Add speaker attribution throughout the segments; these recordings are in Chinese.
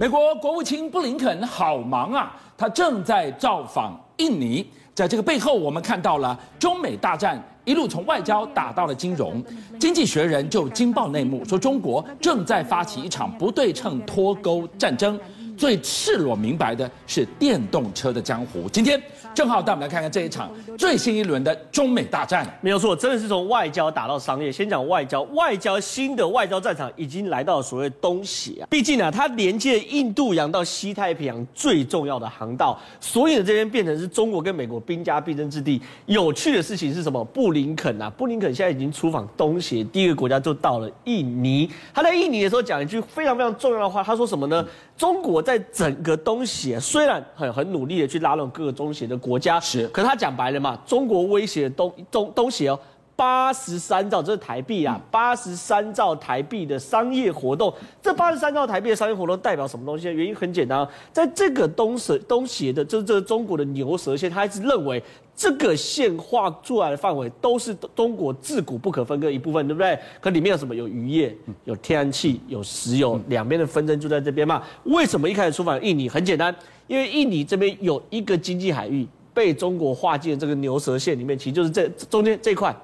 Speaker 1: 美国国务卿布林肯好忙啊，他正在造访印尼。在这个背后，我们看到了中美大战一路从外交打到了金融。经济学人就惊爆内幕，说中国正在发起一场不对称脱钩战争。最赤裸明白的是电动车的江湖。今天正好带我们来看看这一场最新一轮的中美大战。
Speaker 2: 没有错，真的是从外交打到商业。先讲外交，外交新的外交战场已经来到了所谓东协啊。毕竟呢，它连接印度洋到西太平洋最重要的航道，所以呢，这边变成是中国跟美国兵家必争之地。有趣的事情是什么？布林肯啊，布林肯现在已经出访东协，第一个国家就到了印尼。他在印尼的时候讲一句非常非常重要的话，他说什么呢？中国在整个东协虽然很很努力的去拉拢各个东协的国家，是，可是他讲白了嘛，中国威胁东东东协哦，八十三兆，这是台币啊，八十三兆台币的商业活动，这八十三兆台币的商业活动代表什么东西？原因很简单，在这个东蛇东协的，就是这个中国的牛舌线，他一直认为。这个线画出来的范围都是中国自古不可分割一部分，对不对？可里面有什么？有渔业，有天然气，有石油，两边的纷争就在这边嘛。为什么一开始出访印尼？很简单，因为印尼这边有一个经济海域被中国划进了这个牛舌线里面，其实就是这中间这块。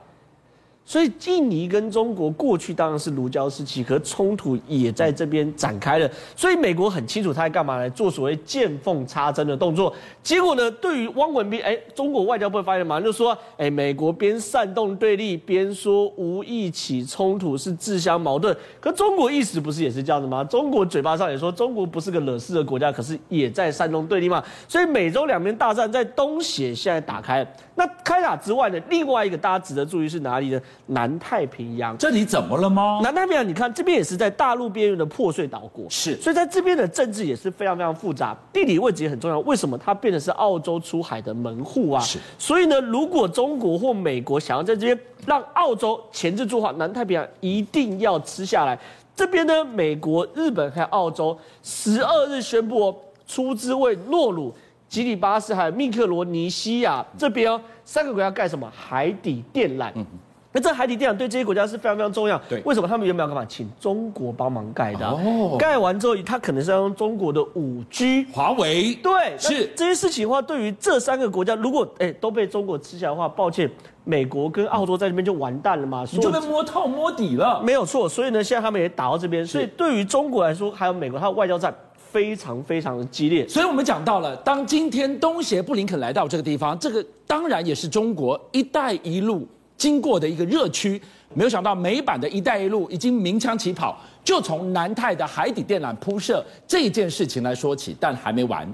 Speaker 2: 所以印尼跟中国过去当然是如胶似漆，可冲突也在这边展开了。所以美国很清楚他在干嘛，来做所谓见缝插针的动作。结果呢，对于汪文斌，哎，中国外交部发言嘛就说，哎，美国边煽动对立，边说无意起冲突是自相矛盾。可中国意思不是也是这样的吗？中国嘴巴上也说中国不是个惹事的国家，可是也在煽动对立嘛。所以美洲两边大战在东协现在打开。那开打之外呢，另外一个大家值得注意是哪里呢？南太平洋，
Speaker 1: 这里怎么了吗？
Speaker 2: 南太平洋，你看这边也是在大陆边缘的破碎岛国，
Speaker 1: 是，
Speaker 2: 所以在这边的政治也是非常非常复杂，地理位置也很重要。为什么它变得是澳洲出海的门户啊？是，所以呢，如果中国或美国想要在这边让澳洲钳制住的话，南太平洋一定要吃下来。这边呢，美国、日本还有澳洲，十二日宣布哦，出资为诺鲁。吉里巴斯还有密克罗尼西亚这边哦，三个国家盖什么海底电缆？嗯，那这海底电缆对这些国家是非常非常重要。对，为什么他们原本要干嘛？请中国帮忙盖的。哦，盖完之后，他可能是要用中国的五 G，
Speaker 1: 华为。
Speaker 2: 对，是这些事情的话，对于这三个国家，如果哎都被中国吃下来的话，抱歉，美国跟澳洲在这边就完蛋了嘛，
Speaker 1: 你就被摸透摸底了。
Speaker 2: 没有错，所以呢，现在他们也打到这边，所以对于中国来说，还有美国，它的外交战。非常非常的激烈，
Speaker 1: 所以我们讲到了，当今天东协布林肯来到这个地方，这个当然也是中国“一带一路”经过的一个热区。没有想到美版的一带一路已经鸣枪起跑，就从南太的海底电缆铺设这件事情来说起，但还没完，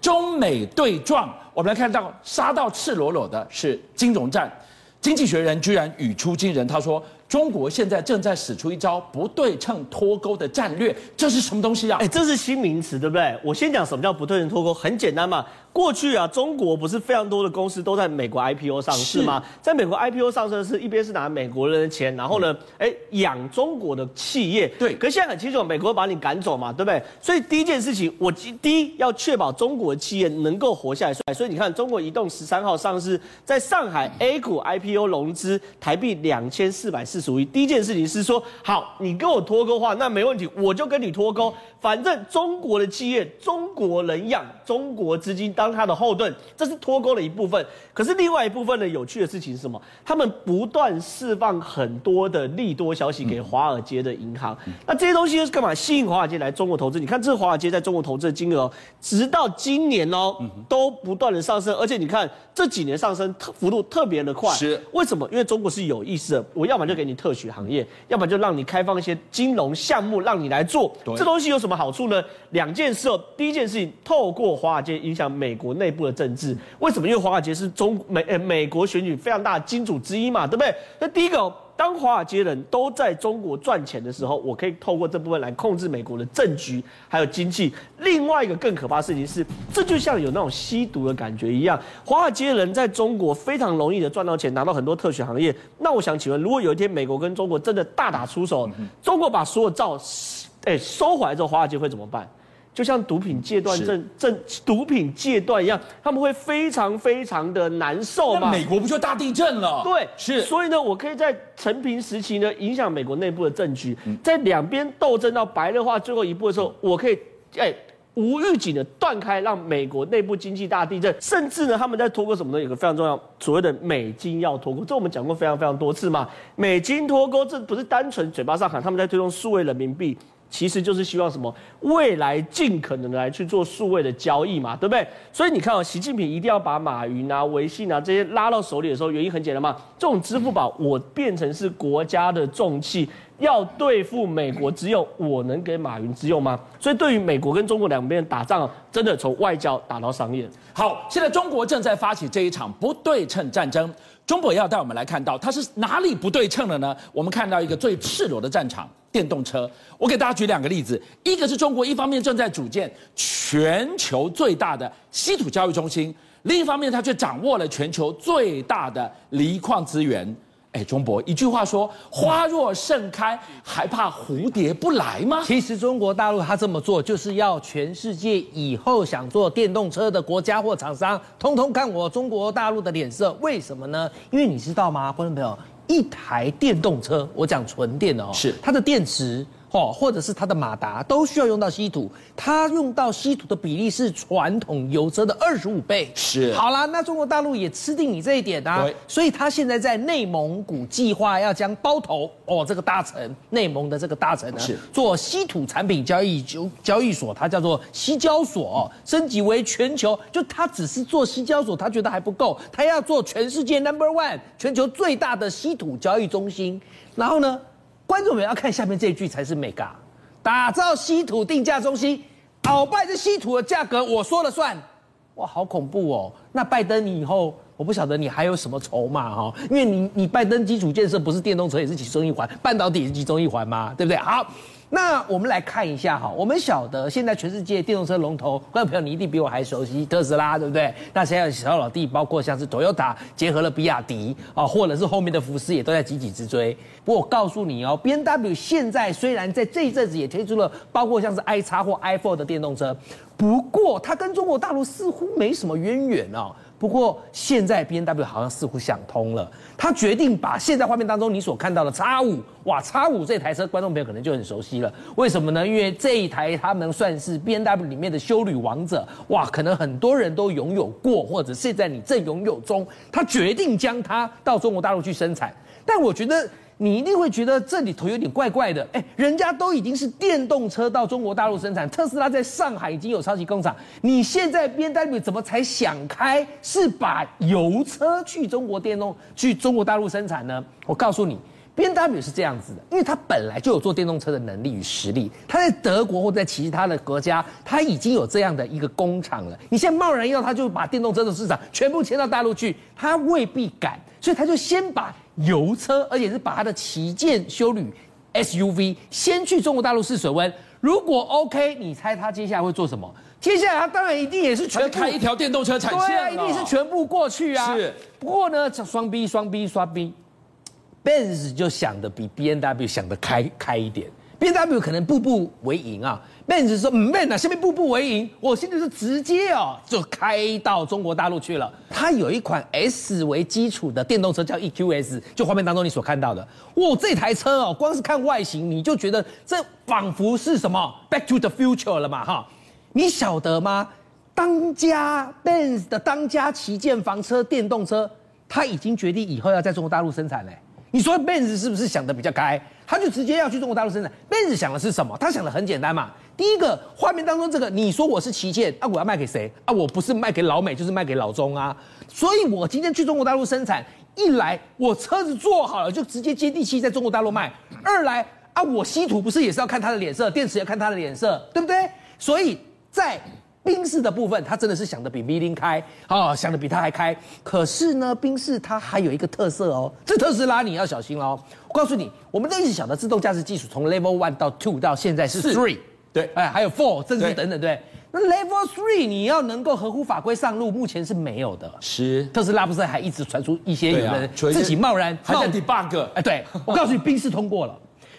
Speaker 1: 中美对撞，我们来看到杀到赤裸裸的是金融战。经济学人居然语出惊人，他说。中国现在正在使出一招不对称脱钩的战略，这是什么东西啊？
Speaker 2: 哎，这是新名词，对不对？我先讲什么叫不对称脱钩，很简单嘛。过去啊，中国不是非常多的公司都在美国 IPO 上市吗？在美国 IPO 上市是一边是拿美国人的钱，然后呢，哎，养中国的企业。对。可是现在很清楚，美国把你赶走嘛，对不对？所以第一件事情，我第一要确保中国的企业能够活下来。所以你看，中国移动十三号上市，在上海 A 股 IPO 融资台币两千四百四十五亿。第一件事情是说，好，你跟我脱钩的话，那没问题，我就跟你脱钩。反正中国的企业，中国人养，中国资金当他的后盾，这是脱钩的一部分。可是另外一部分呢，有趣的事情是什么？他们不断释放很多的利多消息给华尔街的银行。嗯、那这些东西又是干嘛？吸引华尔街来中国投资？你看，这华尔街在中国投资的金额，直到今年哦，都不断的上升。而且你看这几年上升特幅度特别的快。是为什么？因为中国是有意思的，我要么就给你特许行业，要么就让你开放一些金融项目让你来做。这东西有什么？好处呢？两件事哦。第一件事情，透过华尔街影响美国内部的政治。为什么？因为华尔街是中美呃美国选举非常大的金主之一嘛，对不对？那第一个，当华尔街人都在中国赚钱的时候，我可以透过这部分来控制美国的政局还有经济。另外一个更可怕的事情是，这就像有那种吸毒的感觉一样，华尔街人在中国非常容易的赚到钱，拿到很多特许行业。那我想请问，如果有一天美国跟中国真的大打出手，中国把所有照。哎，收回来之后，华尔街会怎么办？就像毒品戒断症、症毒品戒断一样，他们会非常非常的难受嘛。
Speaker 1: 美国不就大地震了？
Speaker 2: 对，是。所以呢，我可以在陈平时期呢，影响美国内部的政局，在两边斗争到白热化最后一步的时候，我可以哎。无预警的断开，让美国内部经济大地震，甚至呢，他们在脱钩什么呢？有个非常重要，所谓的美金要脱钩，这我们讲过非常非常多次嘛。美金脱钩，这不是单纯嘴巴上喊，他们在推动数位人民币，其实就是希望什么？未来尽可能的来去做数位的交易嘛，对不对？所以你看哦，习近平一定要把马云啊、微信啊这些拉到手里的时候，原因很简单嘛，这种支付宝我变成是国家的重器。要对付美国，只有我能给马云之用吗？所以对于美国跟中国两边打仗，真的从外交打到商业。
Speaker 1: 好，现在中国正在发起这一场不对称战争。中国要带我们来看到它是哪里不对称了呢？我们看到一个最赤裸的战场——电动车。我给大家举两个例子：一个是中国一方面正在组建全球最大的稀土交易中心，另一方面它却掌握了全球最大的锂矿资源。哎，中博，一句话说，花若盛开，还怕蝴蝶不来吗？
Speaker 3: 其实中国大陆他这么做，就是要全世界以后想做电动车的国家或厂商，通通看我中国大陆的脸色。为什么呢？因为你知道吗，观众朋友，一台电动车，我讲纯电的哦，
Speaker 1: 是
Speaker 3: 它的电池。哦，或者是它的马达都需要用到稀土，它用到稀土的比例是传统油车的二十五倍。
Speaker 1: 是，
Speaker 3: 好啦，那中国大陆也吃定你这一点啊，对，所以他现在在内蒙古计划要将包头哦这个大城，内蒙的这个大城呢，是做稀土产品交易交交易所，它叫做西交所，升级为全球，就它只是做西交所，他觉得还不够，他要做全世界 number one，全球最大的稀土交易中心，然后呢？观众们要看下面这一句才是美嘎，打造稀土定价中心，鳌拜这稀土的价格我说了算，哇，好恐怖哦！那拜登你以后我不晓得你还有什么筹码哈，因为你你拜登基础建设不是电动车也是其中一环，半导体也是其中一环嘛，对不对？好。那我们来看一下哈，我们晓得现在全世界电动车龙头，观众朋友你一定比我还熟悉特斯拉，对不对？那现在小老弟包括像是 Toyota 结合了比亚迪啊，或者是后面的福斯也都在急起直追。不过我告诉你哦，BMW 现在虽然在这一阵子也推出了包括像是 iX 或 i four 的电动车，不过它跟中国大陆似乎没什么渊源哦。不过现在 B N W 好像似乎想通了，他决定把现在画面当中你所看到的 X 五哇，X 五这台车观众朋友可能就很熟悉了。为什么呢？因为这一台他们算是 B N W 里面的修旅王者，哇，可能很多人都拥有过，或者现在你正拥有中。他决定将它到中国大陆去生产，但我觉得。你一定会觉得这里头有点怪怪的，哎，人家都已经是电动车到中国大陆生产，特斯拉在上海已经有超级工厂，你现在 BMW 怎么才想开是把油车去中国电动去中国大陆生产呢？我告诉你，BMW 是这样子的，因为它本来就有做电动车的能力与实力，它在德国或在其他的国家，它已经有这样的一个工厂了。你现在贸然要它就把电动车的市场全部迁到大陆去，它未必敢，所以它就先把。油车，而且是把它的旗舰修旅 SUV 先去中国大陆试水温。如果 OK，你猜他接下来会做什么？接下来他当然一定也是全
Speaker 1: 开一条电动车产线，
Speaker 3: 对啊，一定是全部过去啊。
Speaker 1: 是。
Speaker 3: 不过呢，双 B 双 B 双 Benz 就想的比 BMW 想的开开一点，BMW 可能步步为营啊。Benz 说：“嗯 b e n 啊下面步步为营，我现在是直接哦，就开到中国大陆去了。它有一款 S 为基础的电动车叫 EQS，就画面当中你所看到的。哇，这台车哦，光是看外形你就觉得这仿佛是什么 Back to the Future 了嘛，哈。你晓得吗？当家 Benz 的当家旗舰房车电动车，他已经决定以后要在中国大陆生产嘞。你说 Benz 是不是想的比较开？他就直接要去中国大陆生产。Benz 想的是什么？他想的很简单嘛。”第一个画面当中，这个你说我是旗舰啊，我要卖给谁啊？我不是卖给老美，就是卖给老中啊。所以我今天去中国大陆生产，一来我车子做好了就直接接地气在中国大陆卖；二来啊，我稀土不是也是要看他的脸色，电池要看他的脸色，对不对？所以在宾士的部分，他真的是想的比 V 零开啊、哦，想的比他还开。可是呢，宾士它还有一个特色哦，这特斯拉你要小心哦。我告诉你，我们都一直晓得自动驾驶技术从 Level One 到 Two 到现在是 Three。
Speaker 1: 对，
Speaker 3: 哎，还有 four，甚至等等，对，那 level three 你要能够合乎法规上路，目前是没有的。
Speaker 1: 是，
Speaker 3: 特斯拉不是还一直传出一些有人自己贸然
Speaker 1: 还在 debug？
Speaker 3: 哎，对，我告诉你，宾士通过了，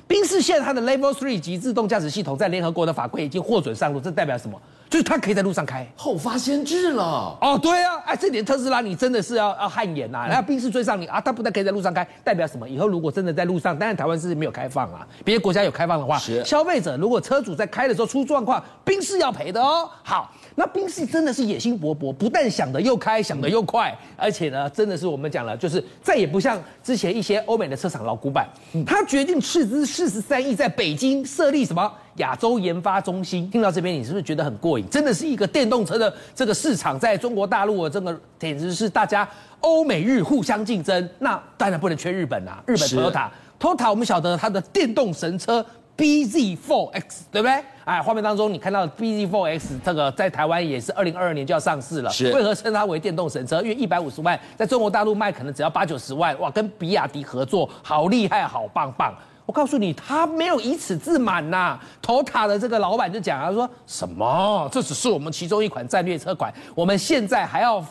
Speaker 3: 宾士现在它的 level three 级自动驾驶系统在联合国的法规已经获准上路，这代表什么？就是它可以在路上开，
Speaker 1: 后发先至了。
Speaker 3: 哦，对啊，哎，这点特斯拉你真的是要要汗颜呐、啊，然后宾士追上你啊，它不但可以在路上开，代表什么？以后如果真的在路上，当然台湾是没有开放啊，别的国家有开放的话，是消费者如果车主在开的时候出状况，宾士要赔的哦。好。那宾士真的是野心勃勃，不但想得又开，想得又快，而且呢，真的是我们讲了，就是再也不像之前一些欧美的车厂老古板，他决定斥资四十三亿在北京设立什么亚洲研发中心。听到这边，你是不是觉得很过瘾？真的是一个电动车的这个市场，在中国大陆的这个简直是大家欧美日互相竞争。那当然不能缺日本啊，日本 Toyota，Toyota 我们晓得它的电动神车。BZ4X 对不对？哎，画面当中你看到 BZ4X 这个在台湾也是二零二二年就要上市了。是。为何称它为电动神车？因为一百五十万，在中国大陆卖可能只要八九十万。哇，跟比亚迪合作，好厉害，好棒棒！我告诉你，他没有以此自满呐、啊。Toyota 的这个老板就讲，他说什么？这只是我们其中一款战略车款，我们现在还要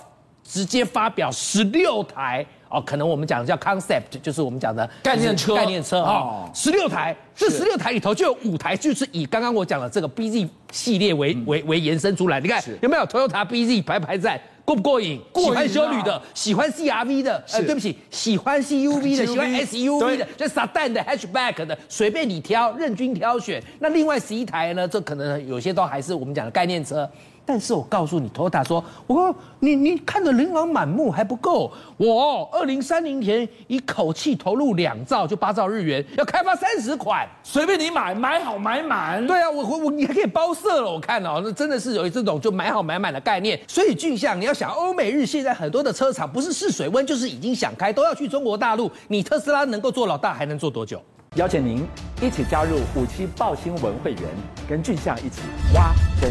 Speaker 3: 直接发表十六台。哦，可能我们讲的叫 concept，就是我们讲的
Speaker 1: 概念车，
Speaker 3: 概念车。哦，十六台，这十六台里头就有五台就是以刚刚我讲的这个 BZ 系列为、嗯、为为延伸出来。你看有没有？Toyota BZ 排排站，过不过瘾？过。喜欢修女的，喜欢 CRV 的，呃，对不起，喜欢 CUV 的，喜欢 SUV 的，就 Sedan 的 Hatchback 的，随便你挑，任君挑选。那另外十一台呢？这可能有些都还是我们讲的概念车。但是我告诉你，Toyota 说，我说你你看着琳琅满目还不够，我二零三零年一口气投入两兆，就八兆日元，要开发三十款，
Speaker 1: 随便你买，买好买满。
Speaker 3: 对啊，我我我你还可以包色了，我看哦，那真的是有这种就买好买满的概念。所以俊相，你要想欧美日现在很多的车厂不是试水温，就是已经想开，都要去中国大陆。你特斯拉能够做老大，还能做多久？
Speaker 4: 邀请您一起加入五七报新闻会员，跟俊相一起挖真。